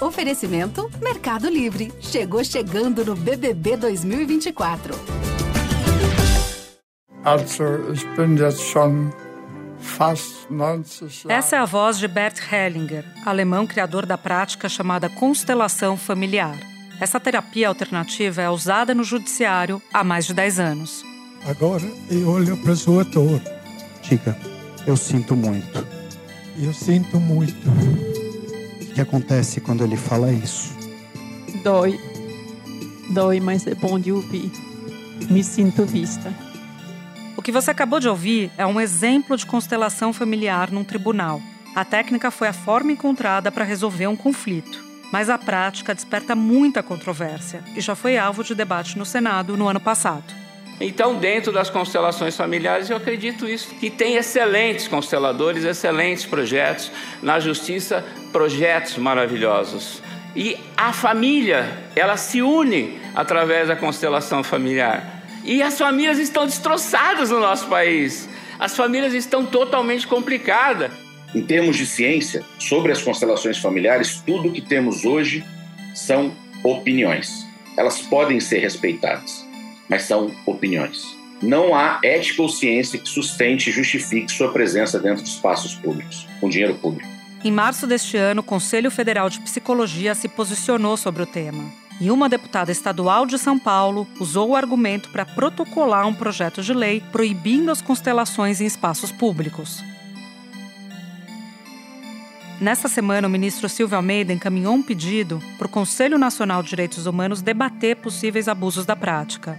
Oferecimento Mercado Livre. Chegou chegando no BBB 2024. Also, ich bin jetzt schon fast 90 Essa é a voz de Bert Hellinger, alemão criador da prática chamada constelação familiar. Essa terapia alternativa é usada no judiciário há mais de 10 anos. Agora eu olho para o seu ator. Diga, eu sinto muito. Eu sinto muito. O que acontece quando ele fala isso? Dói. Dói, mas é bom de ouvir. Me sinto vista. O que você acabou de ouvir é um exemplo de constelação familiar num tribunal. A técnica foi a forma encontrada para resolver um conflito. Mas a prática desperta muita controvérsia e já foi alvo de debate no Senado no ano passado. Então, dentro das constelações familiares, eu acredito isso, que tem excelentes consteladores, excelentes projetos, na justiça, projetos maravilhosos. E a família, ela se une através da constelação familiar. E as famílias estão destroçadas no nosso país. As famílias estão totalmente complicadas. Em termos de ciência, sobre as constelações familiares, tudo que temos hoje são opiniões. Elas podem ser respeitadas mas são opiniões. Não há ética ou ciência que sustente e justifique sua presença dentro de espaços públicos, com dinheiro público. Em março deste ano, o Conselho Federal de Psicologia se posicionou sobre o tema. E uma deputada estadual de São Paulo usou o argumento para protocolar um projeto de lei proibindo as constelações em espaços públicos. Nessa semana, o ministro Silvio Almeida encaminhou um pedido para o Conselho Nacional de Direitos Humanos debater possíveis abusos da prática.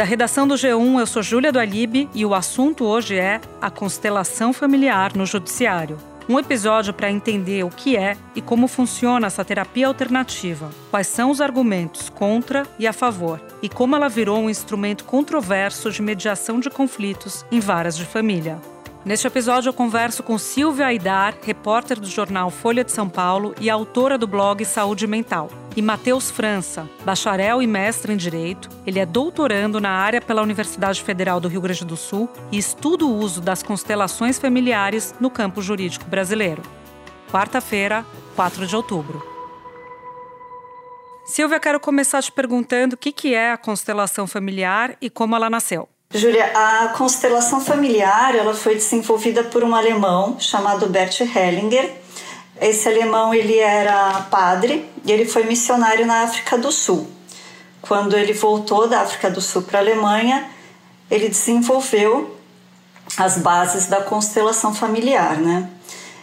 Da redação do G1, eu sou Júlia do Alibe e o assunto hoje é a constelação familiar no judiciário. Um episódio para entender o que é e como funciona essa terapia alternativa, quais são os argumentos contra e a favor, e como ela virou um instrumento controverso de mediação de conflitos em varas de família. Neste episódio, eu converso com Silvia Aidar, repórter do jornal Folha de São Paulo e autora do blog Saúde Mental, e Matheus França, bacharel e mestre em Direito. Ele é doutorando na área pela Universidade Federal do Rio Grande do Sul e estuda o uso das constelações familiares no campo jurídico brasileiro. Quarta-feira, 4 de outubro. Silvia, quero começar te perguntando o que é a constelação familiar e como ela nasceu. Júlia, a constelação familiar ela foi desenvolvida por um alemão chamado Bert Hellinger. Esse alemão ele era padre e ele foi missionário na África do Sul. Quando ele voltou da África do Sul para a Alemanha, ele desenvolveu as bases da constelação familiar, né?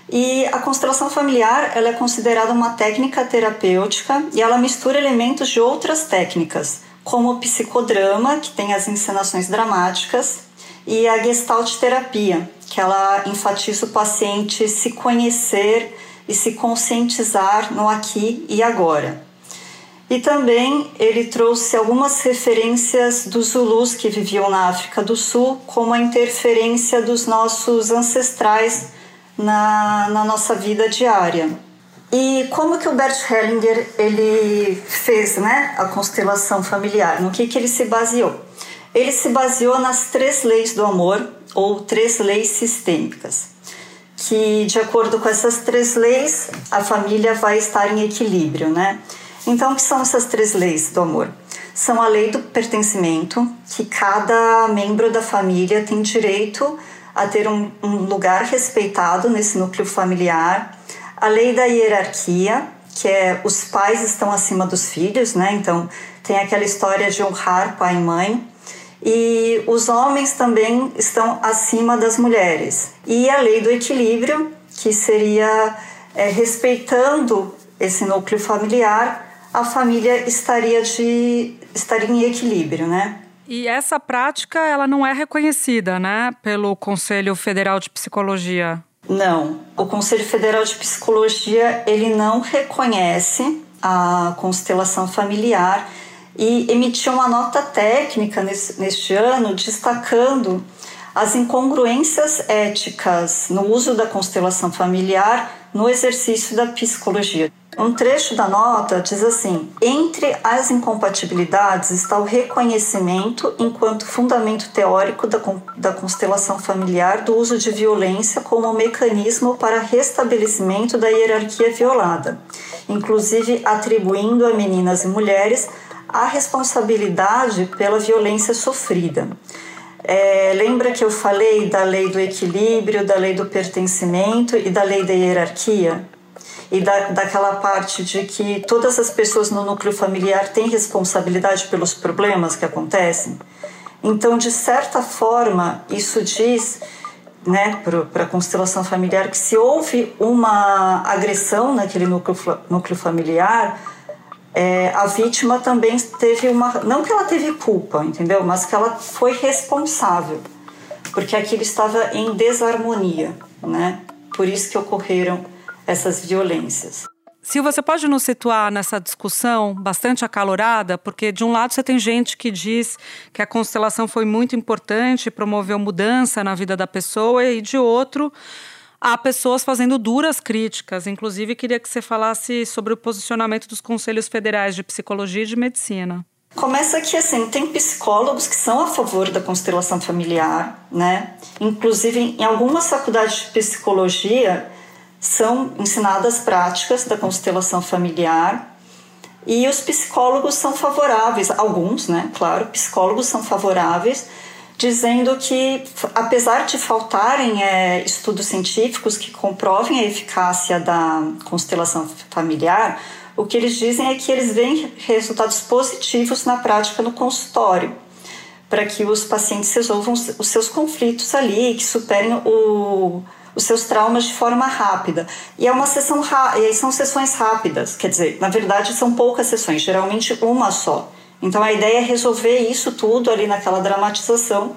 E a constelação familiar ela é considerada uma técnica terapêutica e ela mistura elementos de outras técnicas como o psicodrama, que tem as encenações dramáticas, e a gestalt terapia, que ela enfatiza o paciente se conhecer e se conscientizar no aqui e agora. E também ele trouxe algumas referências dos Zulus que viviam na África do Sul, como a interferência dos nossos ancestrais na, na nossa vida diária. E como que o Bert Hellinger ele fez né, a constelação familiar? No que, que ele se baseou? Ele se baseou nas três leis do amor, ou três leis sistêmicas, que de acordo com essas três leis, a família vai estar em equilíbrio, né? Então, o que são essas três leis do amor? São a lei do pertencimento, que cada membro da família tem direito a ter um, um lugar respeitado nesse núcleo familiar, a lei da hierarquia, que é os pais estão acima dos filhos, né? Então tem aquela história de honrar pai e mãe. E os homens também estão acima das mulheres. E a lei do equilíbrio, que seria é, respeitando esse núcleo familiar, a família estaria, de, estaria em equilíbrio, né? E essa prática ela não é reconhecida, né, pelo Conselho Federal de Psicologia. Não, o Conselho Federal de Psicologia ele não reconhece a constelação familiar e emitiu uma nota técnica nesse, neste ano destacando as incongruências éticas no uso da constelação familiar no exercício da psicologia. Um trecho da nota diz assim: entre as incompatibilidades está o reconhecimento, enquanto fundamento teórico da, da constelação familiar, do uso de violência como mecanismo para restabelecimento da hierarquia violada, inclusive atribuindo a meninas e mulheres a responsabilidade pela violência sofrida. É, lembra que eu falei da lei do equilíbrio, da lei do pertencimento e da lei da hierarquia? E da, daquela parte de que todas as pessoas no núcleo familiar têm responsabilidade pelos problemas que acontecem? Então, de certa forma, isso diz né, para a constelação familiar que se houve uma agressão naquele núcleo, núcleo familiar, é, a vítima também teve uma. Não que ela teve culpa, entendeu? Mas que ela foi responsável, porque aquilo estava em desarmonia, né? Por isso que ocorreram essas violências. Silvia, você pode nos situar nessa discussão bastante acalorada? Porque, de um lado, você tem gente que diz que a constelação foi muito importante, promoveu mudança na vida da pessoa, e de outro, há pessoas fazendo duras críticas. Inclusive, queria que você falasse sobre o posicionamento dos conselhos federais de psicologia e de medicina. Começa que assim, tem psicólogos que são a favor da constelação familiar, né? Inclusive em algumas faculdades de psicologia são ensinadas práticas da constelação familiar e os psicólogos são favoráveis, alguns, né? Claro, psicólogos são favoráveis dizendo que, apesar de faltarem é, estudos científicos que comprovem a eficácia da constelação familiar, o que eles dizem é que eles veem resultados positivos na prática no consultório, para que os pacientes resolvam os seus conflitos ali, que superem o, os seus traumas de forma rápida. E é uma sessão e são sessões rápidas, quer dizer, na verdade são poucas sessões, geralmente uma só. Então a ideia é resolver isso tudo ali naquela dramatização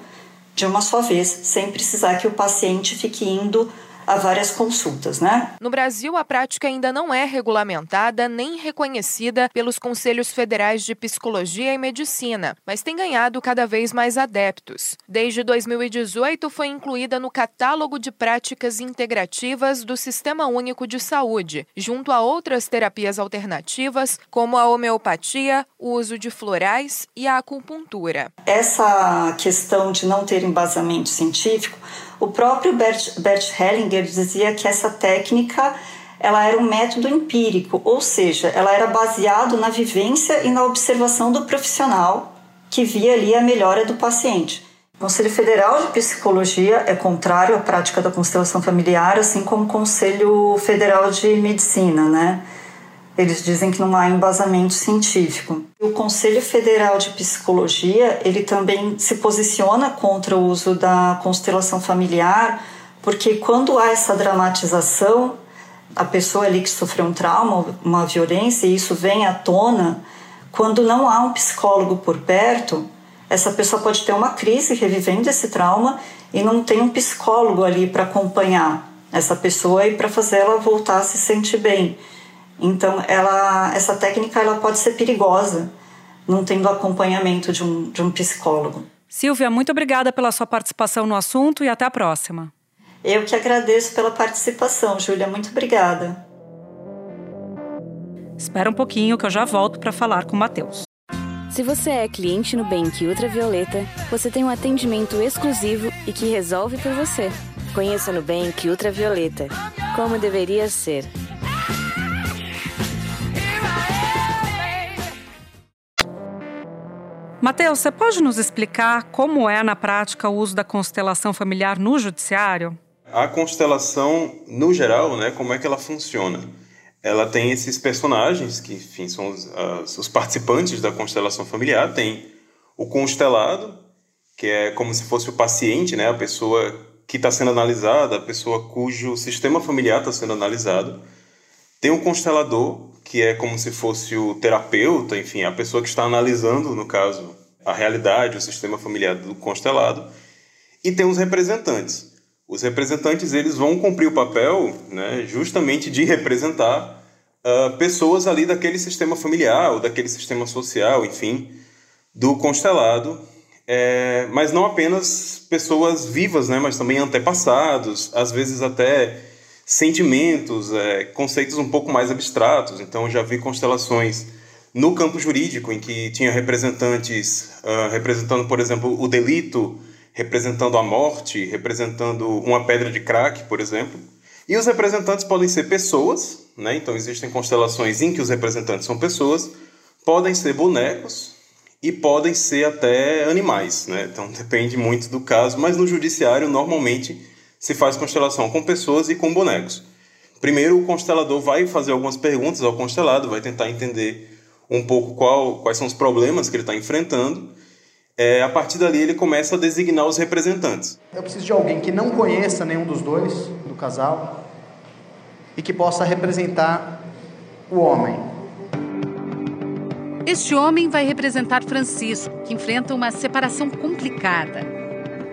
de uma só vez, sem precisar que o paciente fique indo a várias consultas, né? No Brasil, a prática ainda não é regulamentada nem reconhecida pelos conselhos federais de psicologia e medicina, mas tem ganhado cada vez mais adeptos. Desde 2018, foi incluída no catálogo de práticas integrativas do Sistema Único de Saúde, junto a outras terapias alternativas, como a homeopatia, o uso de florais e a acupuntura. Essa questão de não ter embasamento científico o próprio Bert, Bert Hellinger dizia que essa técnica ela era um método empírico, ou seja, ela era baseado na vivência e na observação do profissional que via ali a melhora do paciente. O Conselho Federal de Psicologia é contrário à prática da constelação familiar, assim como o Conselho Federal de Medicina, né? Eles dizem que não há embasamento científico. O Conselho Federal de Psicologia, ele também se posiciona contra o uso da constelação familiar, porque quando há essa dramatização, a pessoa ali que sofreu um trauma, uma violência, e isso vem à tona, quando não há um psicólogo por perto, essa pessoa pode ter uma crise revivendo esse trauma e não tem um psicólogo ali para acompanhar essa pessoa e para fazer ela voltar a se sentir bem. Então, ela, essa técnica ela pode ser perigosa, não tendo acompanhamento de um, de um psicólogo. Silvia, muito obrigada pela sua participação no assunto e até a próxima. Eu que agradeço pela participação, Júlia. Muito obrigada. Espera um pouquinho que eu já volto para falar com o Matheus. Se você é cliente no Bank Ultravioleta, você tem um atendimento exclusivo e que resolve por você. Conheça no Bank Ultravioleta. Como deveria ser. Mateus, você pode nos explicar como é na prática o uso da constelação familiar no judiciário? A constelação, no geral, né, como é que ela funciona? Ela tem esses personagens, que enfim, são os, as, os participantes da constelação familiar. Tem o constelado, que é como se fosse o paciente, né, a pessoa que está sendo analisada, a pessoa cujo sistema familiar está sendo analisado. Tem o constelador, que é como se fosse o terapeuta, enfim, a pessoa que está analisando, no caso, a realidade, o sistema familiar do constelado. E tem os representantes. Os representantes eles vão cumprir o papel né, justamente de representar uh, pessoas ali daquele sistema familiar ou daquele sistema social, enfim, do constelado. É, mas não apenas pessoas vivas, né, mas também antepassados, às vezes até sentimentos, é, conceitos um pouco mais abstratos. Então, já vi constelações no campo jurídico, em que tinha representantes uh, representando, por exemplo, o delito, representando a morte, representando uma pedra de crack, por exemplo. E os representantes podem ser pessoas, né? então existem constelações em que os representantes são pessoas, podem ser bonecos e podem ser até animais. Né? Então depende muito do caso, mas no judiciário normalmente se faz constelação com pessoas e com bonecos. Primeiro, o constelador vai fazer algumas perguntas ao constelado, vai tentar entender um pouco qual, quais são os problemas que ele está enfrentando. É, a partir dali, ele começa a designar os representantes. Eu preciso de alguém que não conheça nenhum dos dois, do casal, e que possa representar o homem. Este homem vai representar Francisco, que enfrenta uma separação complicada.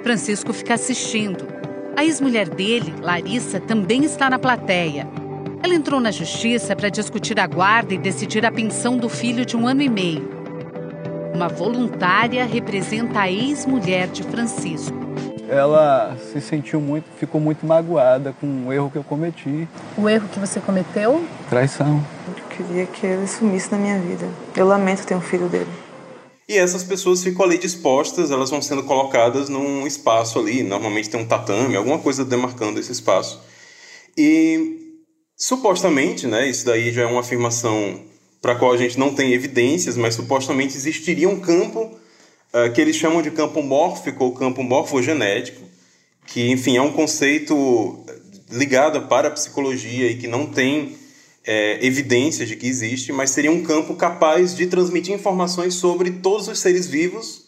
Francisco fica assistindo. A ex-mulher dele, Larissa, também está na plateia. Ela entrou na justiça para discutir a guarda e decidir a pensão do filho de um ano e meio. Uma voluntária representa a ex-mulher de Francisco. Ela se sentiu muito, ficou muito magoada com o erro que eu cometi. O erro que você cometeu? Traição. Eu queria que ele sumisse na minha vida. Eu lamento ter um filho dele. E essas pessoas ficam ali dispostas, elas vão sendo colocadas num espaço ali, normalmente tem um tatame, alguma coisa demarcando esse espaço. E supostamente, né, isso daí já é uma afirmação para a qual a gente não tem evidências, mas supostamente existiria um campo uh, que eles chamam de campo mórfico ou campo morfogenético, que, enfim, é um conceito ligado para a psicologia e que não tem é, evidências de que existe, mas seria um campo capaz de transmitir informações sobre todos os seres vivos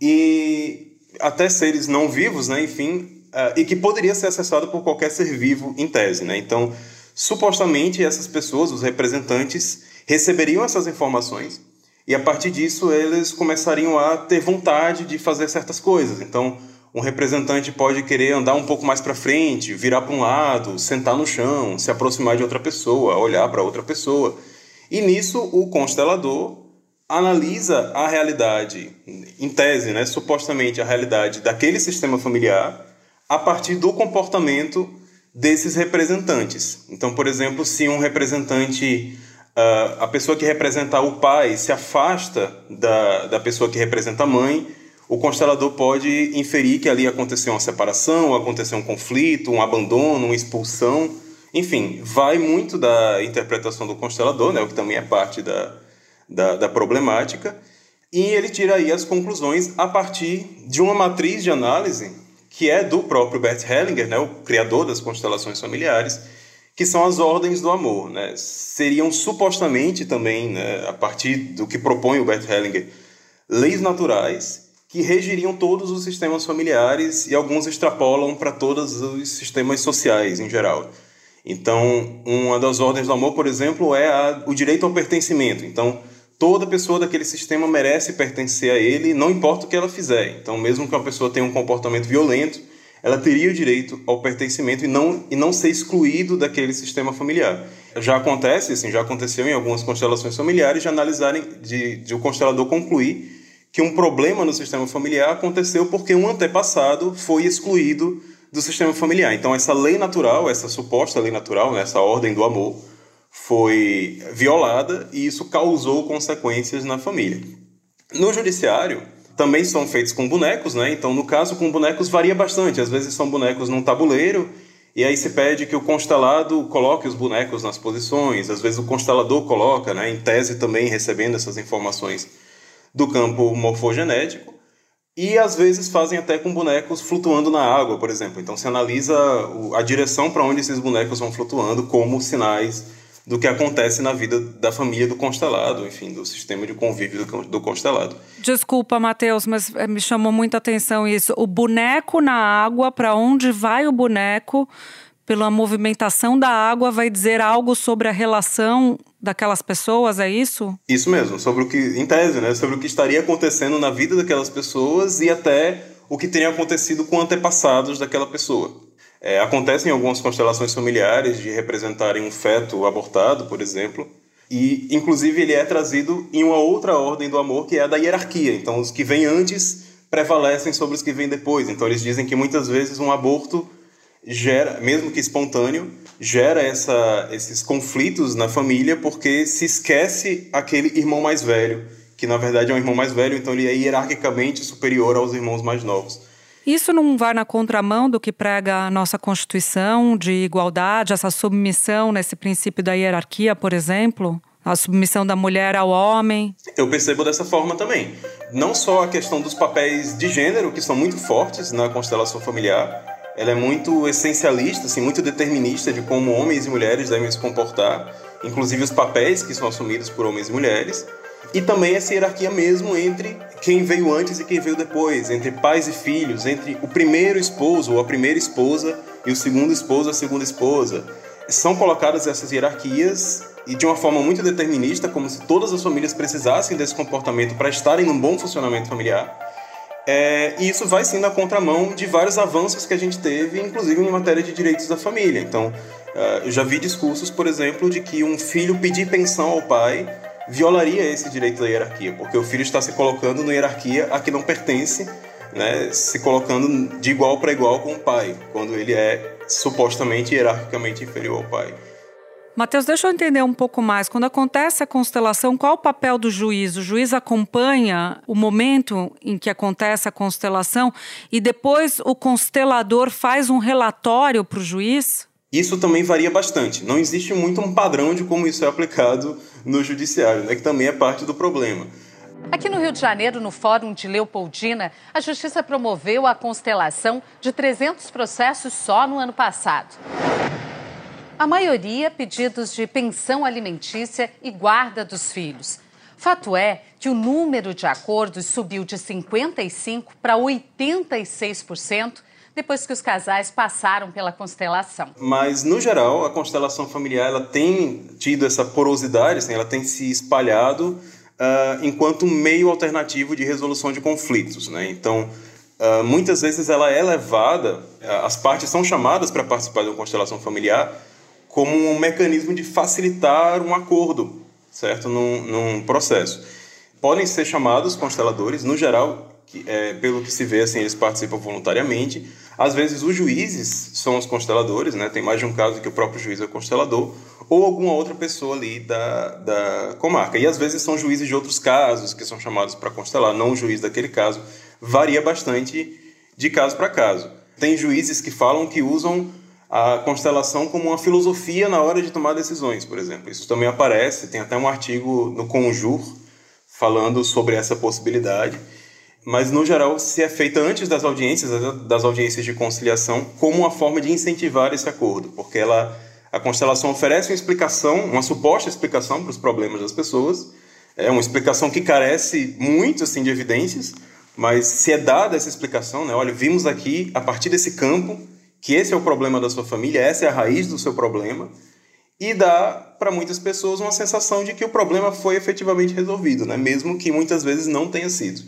e até seres não vivos, né, enfim, uh, e que poderia ser acessado por qualquer ser vivo em tese. Né? Então, supostamente essas pessoas, os representantes, receberiam essas informações e a partir disso eles começariam a ter vontade de fazer certas coisas. Então, um representante pode querer andar um pouco mais para frente, virar para um lado, sentar no chão, se aproximar de outra pessoa, olhar para outra pessoa. E nisso o constelador analisa a realidade, em tese, né, supostamente a realidade daquele sistema familiar, a partir do comportamento desses representantes. Então, por exemplo, se um representante, uh, a pessoa que representa o pai se afasta da, da pessoa que representa a mãe, o constelador pode inferir que ali aconteceu uma separação, aconteceu um conflito, um abandono, uma expulsão. Enfim, vai muito da interpretação do constelador, né, o que também é parte da, da, da problemática, e ele tira aí as conclusões a partir de uma matriz de análise que é do próprio Bert Hellinger, né, o criador das constelações familiares, que são as ordens do amor. Né? Seriam supostamente também, né, a partir do que propõe o Bert Hellinger, leis naturais que regiriam todos os sistemas familiares e alguns extrapolam para todos os sistemas sociais em geral. Então, uma das ordens do amor, por exemplo, é a, o direito ao pertencimento. Então, toda pessoa daquele sistema merece pertencer a ele, não importa o que ela fizer. Então, mesmo que uma pessoa tenha um comportamento violento, ela teria o direito ao pertencimento e não, e não ser excluído daquele sistema familiar. Já acontece, assim, já aconteceu em algumas constelações familiares de analisarem, de, de o constelador concluir que um problema no sistema familiar aconteceu porque um antepassado foi excluído do sistema familiar. Então, essa lei natural, essa suposta lei natural, né, essa ordem do amor, foi violada e isso causou consequências na família. No judiciário, também são feitos com bonecos, né? Então, no caso, com bonecos varia bastante. Às vezes são bonecos num tabuleiro e aí se pede que o constelado coloque os bonecos nas posições. Às vezes o constelador coloca, né? Em tese também recebendo essas informações do campo morfogenético. E às vezes fazem até com bonecos flutuando na água, por exemplo. Então se analisa a direção para onde esses bonecos vão flutuando como sinais do que acontece na vida da família do constelado, enfim, do sistema de convívio do, constelado. Desculpa, Matheus, mas eh, me chamou muita atenção isso. O boneco na água, para onde vai o boneco, pela movimentação da água, vai dizer algo sobre a relação daquelas pessoas, é isso? Isso mesmo, sobre o que, em tese, né, sobre o que estaria acontecendo na vida daquelas pessoas e até o que teria acontecido com antepassados daquela pessoa. É, acontecem algumas constelações familiares de representarem um feto abortado, por exemplo, e inclusive ele é trazido em uma outra ordem do amor que é a da hierarquia. Então, os que vêm antes prevalecem sobre os que vêm depois. Então, eles dizem que muitas vezes um aborto gera, mesmo que espontâneo, gera essa, esses conflitos na família porque se esquece aquele irmão mais velho, que na verdade é um irmão mais velho, então ele é hierarquicamente superior aos irmãos mais novos. Isso não vai na contramão do que prega a nossa Constituição de igualdade, essa submissão nesse princípio da hierarquia, por exemplo? A submissão da mulher ao homem? Eu percebo dessa forma também. Não só a questão dos papéis de gênero, que são muito fortes na constelação familiar, ela é muito essencialista, assim, muito determinista de como homens e mulheres devem se comportar, inclusive os papéis que são assumidos por homens e mulheres, e também essa hierarquia mesmo entre quem veio antes e quem veio depois, entre pais e filhos, entre o primeiro esposo ou a primeira esposa e o segundo esposo a segunda esposa. São colocadas essas hierarquias e de uma forma muito determinista, como se todas as famílias precisassem desse comportamento para estarem num bom funcionamento familiar. É, e isso vai sim na contramão de vários avanços que a gente teve, inclusive em matéria de direitos da família. Então, uh, eu já vi discursos, por exemplo, de que um filho pedir pensão ao pai violaria esse direito da hierarquia, porque o filho está se colocando na hierarquia a que não pertence, né, se colocando de igual para igual com o pai, quando ele é supostamente hierarquicamente inferior ao pai. Mateus, deixa eu entender um pouco mais. Quando acontece a constelação, qual o papel do juiz? O juiz acompanha o momento em que acontece a constelação e depois o constelador faz um relatório para o juiz? Isso também varia bastante. Não existe muito um padrão de como isso é aplicado no judiciário, né, que também é parte do problema. Aqui no Rio de Janeiro, no Fórum de Leopoldina, a Justiça promoveu a constelação de 300 processos só no ano passado. A maioria pedidos de pensão alimentícia e guarda dos filhos. Fato é que o número de acordos subiu de 55% para 86% depois que os casais passaram pela constelação. Mas, no geral, a constelação familiar ela tem tido essa porosidade, assim, ela tem se espalhado uh, enquanto meio alternativo de resolução de conflitos. Né? Então, uh, muitas vezes ela é levada, uh, as partes são chamadas para participar de uma constelação familiar como um mecanismo de facilitar um acordo, certo, num, num processo. Podem ser chamados consteladores, no geral, que, é, pelo que se vê, assim, eles participam voluntariamente. Às vezes os juízes são os consteladores, né? Tem mais de um caso que o próprio juiz é constelador, ou alguma outra pessoa ali da, da comarca. E às vezes são juízes de outros casos que são chamados para constelar, não o juiz daquele caso. Varia bastante de caso para caso. Tem juízes que falam que usam a constelação como uma filosofia na hora de tomar decisões, por exemplo. Isso também aparece, tem até um artigo no Conjur falando sobre essa possibilidade. Mas, no geral, se é feita antes das audiências, das audiências de conciliação, como uma forma de incentivar esse acordo, porque ela, a constelação oferece uma explicação, uma suposta explicação para os problemas das pessoas, é uma explicação que carece muito assim, de evidências, mas se é dada essa explicação, né, olha, vimos aqui, a partir desse campo, que esse é o problema da sua família, essa é a raiz do seu problema, e dá para muitas pessoas uma sensação de que o problema foi efetivamente resolvido, né? mesmo que muitas vezes não tenha sido.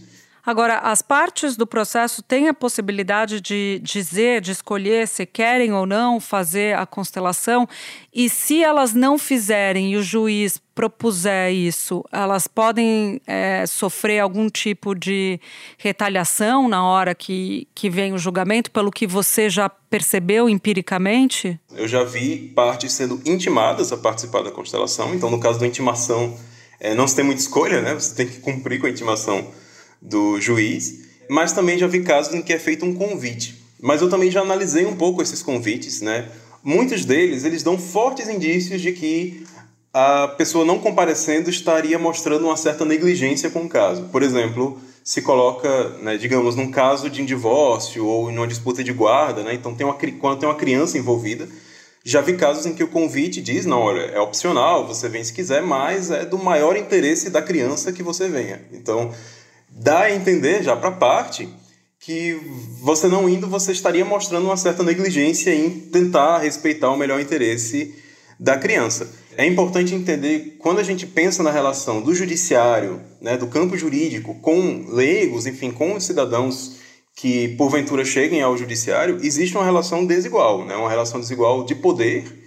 Agora, as partes do processo têm a possibilidade de dizer, de escolher se querem ou não fazer a constelação, e se elas não fizerem e o juiz propuser isso, elas podem é, sofrer algum tipo de retaliação na hora que, que vem o julgamento, pelo que você já percebeu empiricamente? Eu já vi partes sendo intimadas a participar da constelação, então, no caso da intimação, é, não se tem muita escolha, né? Você tem que cumprir com a intimação do juiz, mas também já vi casos em que é feito um convite. Mas eu também já analisei um pouco esses convites, né? Muitos deles, eles dão fortes indícios de que a pessoa não comparecendo estaria mostrando uma certa negligência com o caso. Por exemplo, se coloca, né, digamos, num caso de um divórcio ou numa disputa de guarda, né? Então, tem uma, quando tem uma criança envolvida, já vi casos em que o convite diz, não, olha, é opcional, você vem se quiser, mas é do maior interesse da criança que você venha. Então, dá a entender já para parte que você não indo, você estaria mostrando uma certa negligência em tentar respeitar o melhor interesse da criança. É importante entender quando a gente pensa na relação do judiciário, né, do campo jurídico com leigos, enfim, com os cidadãos que porventura cheguem ao judiciário, existe uma relação desigual, né, uma relação desigual de poder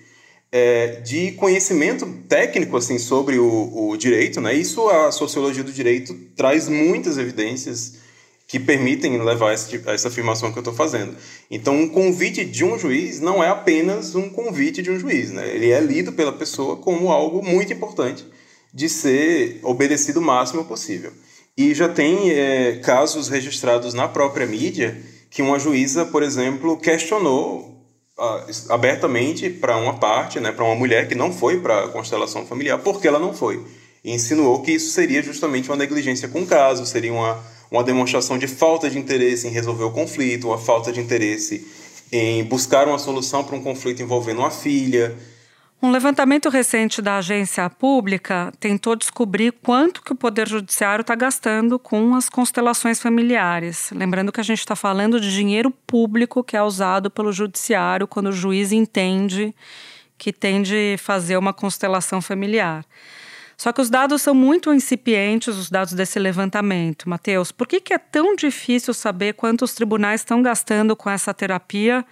é, de conhecimento técnico assim sobre o, o, direito, né? Isso a sociologia do direito traz muitas evidências que permitem levar essa afirmação que eu estou fazendo. Então, um convite de um juiz não é apenas um convite de um juiz, né? ele é lido pela pessoa como algo muito importante de ser obedecido o máximo possível. E já tem é, casos registrados na própria mídia que uma juíza, por exemplo, questionou abertamente para uma parte, né, para uma mulher que não foi para a constelação familiar, porque ela não foi. E insinuou que isso seria justamente uma negligência com o caso, seria uma, uma demonstração de falta de interesse em resolver o conflito, uma falta de interesse em buscar uma solução para um conflito envolvendo uma filha. Um levantamento recente da agência pública tentou descobrir quanto que o Poder Judiciário está gastando com as constelações familiares. Lembrando que a gente está falando de dinheiro público que é usado pelo Judiciário quando o juiz entende que tem de fazer uma constelação familiar. Só que os dados são muito incipientes, os dados desse levantamento. Mateus, por que, que é tão difícil saber quanto os tribunais estão gastando com essa terapia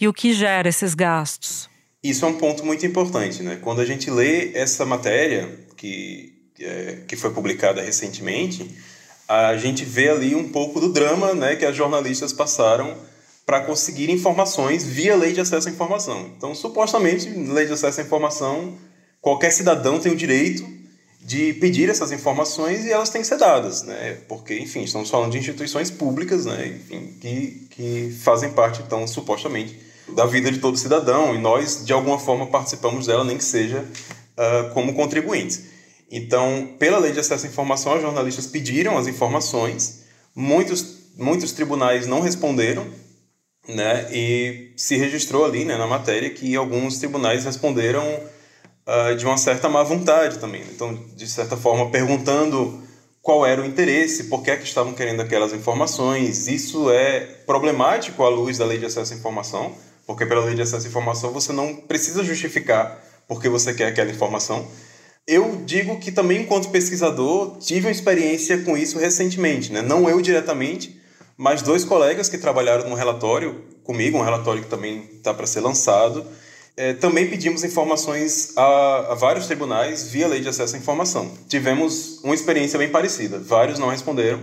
e o que gera esses gastos? Isso é um ponto muito importante, né? Quando a gente lê essa matéria que, é, que foi publicada recentemente, a gente vê ali um pouco do drama né, que as jornalistas passaram para conseguir informações via lei de acesso à informação. Então, supostamente, lei de acesso à informação, qualquer cidadão tem o direito de pedir essas informações e elas têm que ser dadas, né? Porque, enfim, estamos falando de instituições públicas, né? Enfim, que, que fazem parte, então, supostamente, da vida de todo cidadão e nós, de alguma forma, participamos dela, nem que seja uh, como contribuintes. Então, pela lei de acesso à informação, os jornalistas pediram as informações, muitos, muitos tribunais não responderam, né, e se registrou ali né, na matéria que alguns tribunais responderam uh, de uma certa má vontade também. Então, de certa forma, perguntando qual era o interesse, por que, é que estavam querendo aquelas informações. Isso é problemático à luz da lei de acesso à informação, porque pela lei de acesso à informação você não precisa justificar porque você quer aquela informação. Eu digo que também, enquanto pesquisador, tive uma experiência com isso recentemente, né? não eu diretamente, mas dois colegas que trabalharam num relatório comigo, um relatório que também está para ser lançado. É, também pedimos informações a, a, vários tribunais via lei de acesso à informação. Tivemos uma experiência bem parecida. Vários não responderam,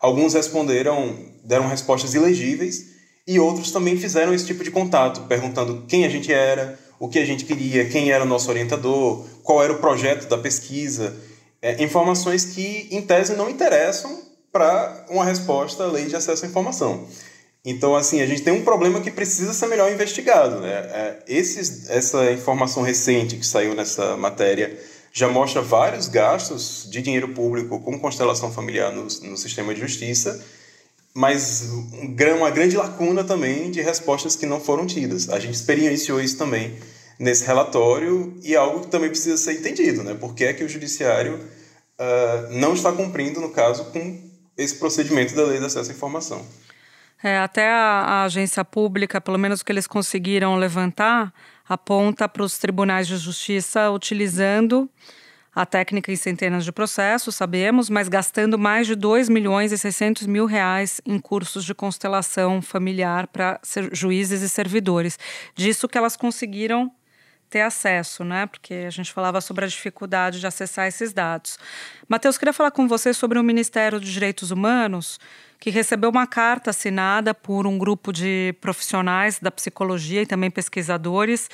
alguns responderam, deram respostas ilegíveis e outros também fizeram esse tipo de contato, perguntando quem a gente era, o que a gente queria, quem era o nosso orientador, qual era o projeto da pesquisa. É, informações que, em tese, não interessam para uma resposta à lei de acesso à informação. Então, assim, a gente tem um problema que precisa ser melhor investigado. Né? É, esses, essa informação recente que saiu nessa matéria já mostra vários gastos de dinheiro público com constelação familiar no, no sistema de justiça mas uma grande lacuna também de respostas que não foram tidas. A gente experienciou isso também nesse relatório e é algo que também precisa ser entendido, né? Por que é que o judiciário uh, não está cumprindo, no caso, com esse procedimento da lei de acesso à informação? É, até a, a agência pública, pelo menos o que eles conseguiram levantar, aponta para os tribunais de justiça utilizando a técnica em centenas de processos, sabemos, mas gastando mais de 2 milhões e 600 mil reais em cursos de constelação familiar para juízes e servidores. Disso que elas conseguiram ter acesso, né? Porque a gente falava sobre a dificuldade de acessar esses dados. Matheus, queria falar com você sobre o Ministério dos Direitos Humanos, que recebeu uma carta assinada por um grupo de profissionais da psicologia e também pesquisadores,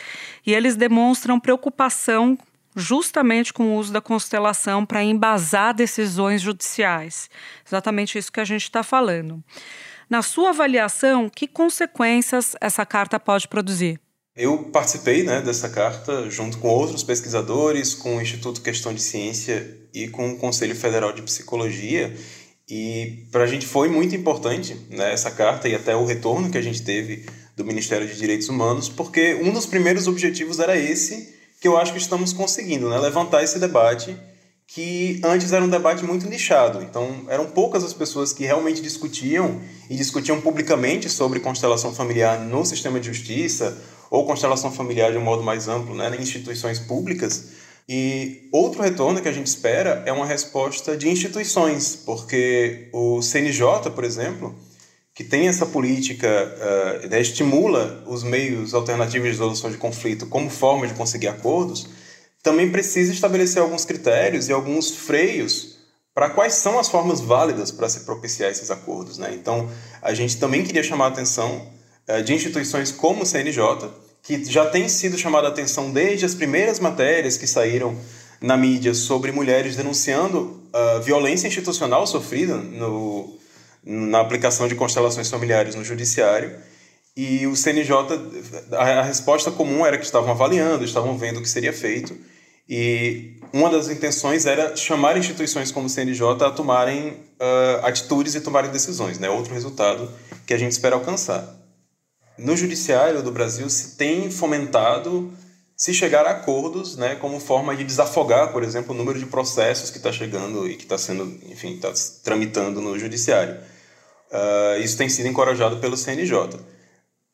e eles demonstram preocupação justamente com o uso da constelação para embasar decisões judiciais. Exatamente isso que a gente está falando. Na sua avaliação, que consequências essa carta pode produzir? Eu participei né, dessa carta junto com outros pesquisadores, com o Instituto Questão de Ciência e com o Conselho Federal de Psicologia. E para a gente foi muito importante né, essa carta e até o retorno que a gente teve do Ministério de Direitos Humanos, porque um dos primeiros objetivos era esse que eu acho que estamos conseguindo, né? Levantar esse debate que antes era um debate muito nichado. Então, eram poucas as pessoas que realmente discutiam e discutiam publicamente sobre constelação familiar no sistema de justiça ou constelação familiar de um modo mais amplo, né, em instituições públicas. E outro retorno que a gente espera é uma resposta de instituições, porque o CNJ, por exemplo, que tem essa política, uh, estimula os meios alternativos de resolução de conflito como forma de conseguir acordos, também precisa estabelecer alguns critérios e alguns freios para quais são as formas válidas para se propiciar esses acordos. Né? Então, a gente também queria chamar a atenção uh, de instituições como o CNJ, que já tem sido chamada a atenção desde as primeiras matérias que saíram na mídia sobre mulheres denunciando uh, violência institucional sofrida no, na aplicação de constelações familiares no judiciário. E o CNJ, a, resposta comum era que estavam avaliando, estavam vendo o que seria feito. E uma das intenções era chamar instituições como o CNJ a tomarem uh, atitudes e tomarem decisões, né? outro resultado que a gente espera alcançar. No judiciário do Brasil se tem fomentado se chegar a acordos, né, como forma de desafogar, por exemplo, o número de processos que está chegando e que está sendo, enfim, está tramitando no judiciário. Uh, isso tem sido encorajado pelo CNJ. Uh,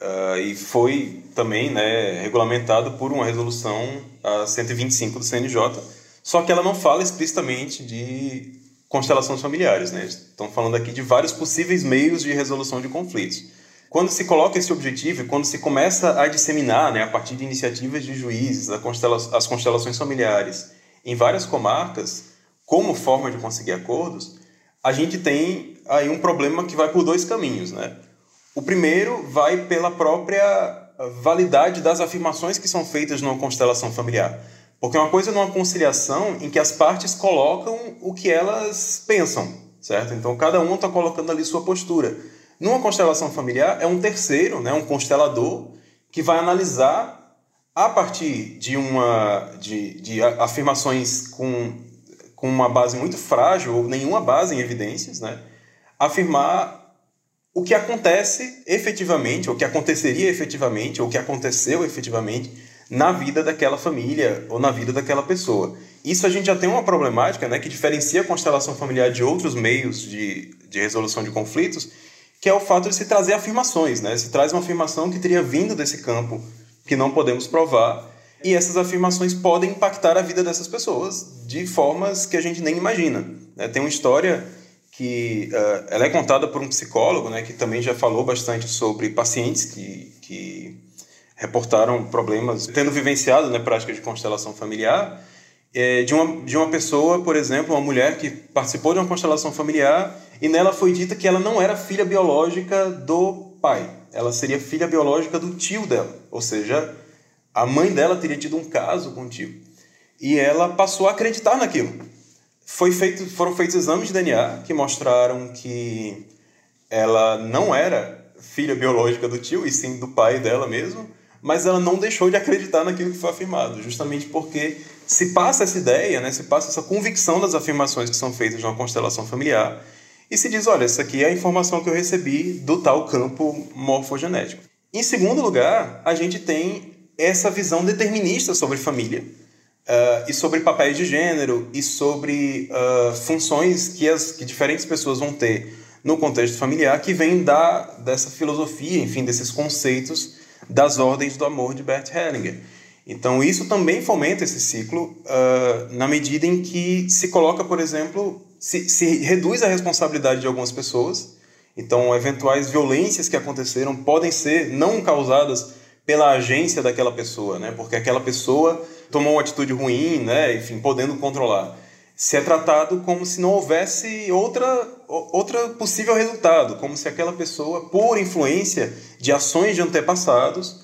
ah, e foi também né, regulamentado por uma resolução uh, 125 do CNJ, só que ela não fala explicitamente de constelações familiares. Né? Estão falando aqui de vários possíveis meios de resolução de conflitos. Quando se coloca esse objetivo quando se começa a disseminar, né, a partir de iniciativas de juízes, as constelações familiares em várias comarcas, como forma de conseguir acordos, a gente tem aí um problema que vai por dois caminhos. Né? O primeiro vai pela própria validade das afirmações que são feitas numa constelação familiar. Porque uma coisa é uma conciliação em que as partes colocam o que elas pensam, certo? Então cada um está colocando ali sua postura. Numa constelação familiar, é um terceiro, né, um constelador, que vai analisar a partir de, uma, de, de afirmações com, com uma base muito frágil ou nenhuma base em evidências, né, afirmar o que acontece efetivamente, o que aconteceria efetivamente, ou o que aconteceu efetivamente na vida daquela família ou na vida daquela pessoa. Isso a gente já tem uma problemática né, que diferencia a constelação familiar de outros meios de, de resolução de conflitos, que é o fato de se trazer afirmações, né? Se traz uma afirmação que teria vindo desse campo que não podemos provar, e essas afirmações podem impactar a vida dessas pessoas de formas que a gente nem imagina. Né? Tem uma história que uh, ela é contada por um psicólogo, né, que também já falou bastante sobre pacientes que, que reportaram problemas tendo vivenciado né, prática de constelação familiar, é, de, uma, de uma pessoa, por exemplo, uma mulher que participou de uma constelação familiar e nela foi dita que ela não era filha biológica do pai, ela seria filha biológica do tio dela, ou seja, a mãe dela teria tido um caso com o tio. E ela passou a acreditar naquilo. Foi feito, foram feitos exames de DNA que mostraram que ela não era filha biológica do tio, e sim do pai dela mesmo, mas ela não deixou de acreditar naquilo que foi afirmado, justamente porque se passa essa ideia, né, se passa essa convicção das afirmações que são feitas numa constelação familiar, e se diz, olha, essa aqui é a informação que eu recebi do tal campo morfogenético. Em segundo lugar, a gente tem essa visão determinista sobre família uh, e sobre papéis de gênero e sobre uh, funções que as que diferentes pessoas vão ter no contexto familiar que vem da dessa filosofia, enfim, desses conceitos das ordens do amor de Bert Hellinger. Então isso também fomenta esse ciclo uh, na medida em que se coloca, por exemplo, se, se reduz a responsabilidade de algumas pessoas. Então, eventuais violências que aconteceram podem ser não causadas pela agência daquela pessoa, né? Porque aquela pessoa tomou uma atitude ruim, né? Enfim, podendo controlar. Se é tratado como se não houvesse outra, outra possível resultado, como se aquela pessoa, por influência de ações de antepassados,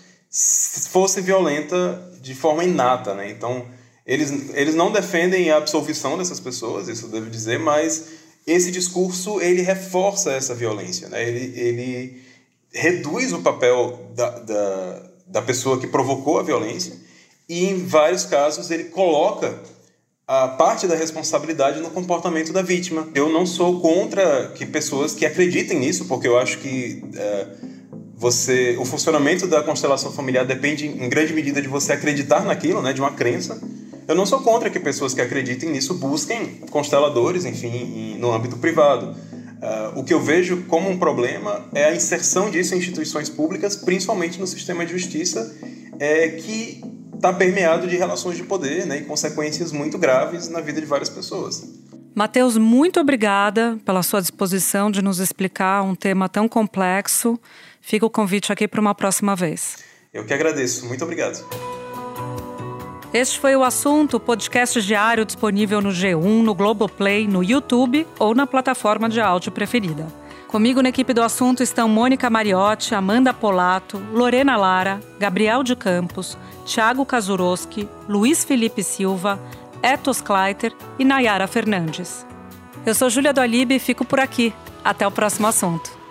fosse violenta de forma inata, né? Então, eles, eles não defendem a absolvição dessas pessoas, isso eu devo dizer, mas esse discurso ele reforça essa violência, né? ele, ele reduz o papel da, da, da pessoa que provocou a violência e, em vários casos, ele coloca a parte da responsabilidade no comportamento da vítima. Eu não sou contra que pessoas que acreditem nisso, porque eu acho que é, você, o funcionamento da constelação familiar depende em grande medida de você acreditar naquilo, né, de uma crença. Eu não sou contra que pessoas que acreditem nisso busquem consteladores, enfim, no âmbito privado. Uh, o que eu vejo como um problema é a inserção disso em instituições públicas, principalmente no sistema de justiça, é, que está permeado de relações de poder né, e consequências muito graves na vida de várias pessoas. Matheus, muito obrigada pela sua disposição de nos explicar um tema tão complexo. Fica o convite aqui para uma próxima vez. Eu que agradeço. Muito obrigado. Este foi o assunto, podcast diário disponível no G1, no Globoplay, no YouTube ou na plataforma de áudio preferida. Comigo na equipe do assunto estão Mônica Mariotti, Amanda Polato, Lorena Lara, Gabriel de Campos, Thiago Kazuroski, Luiz Felipe Silva, Etos Kleiter e Nayara Fernandes. Eu sou Júlia do Alibe e fico por aqui. Até o próximo assunto.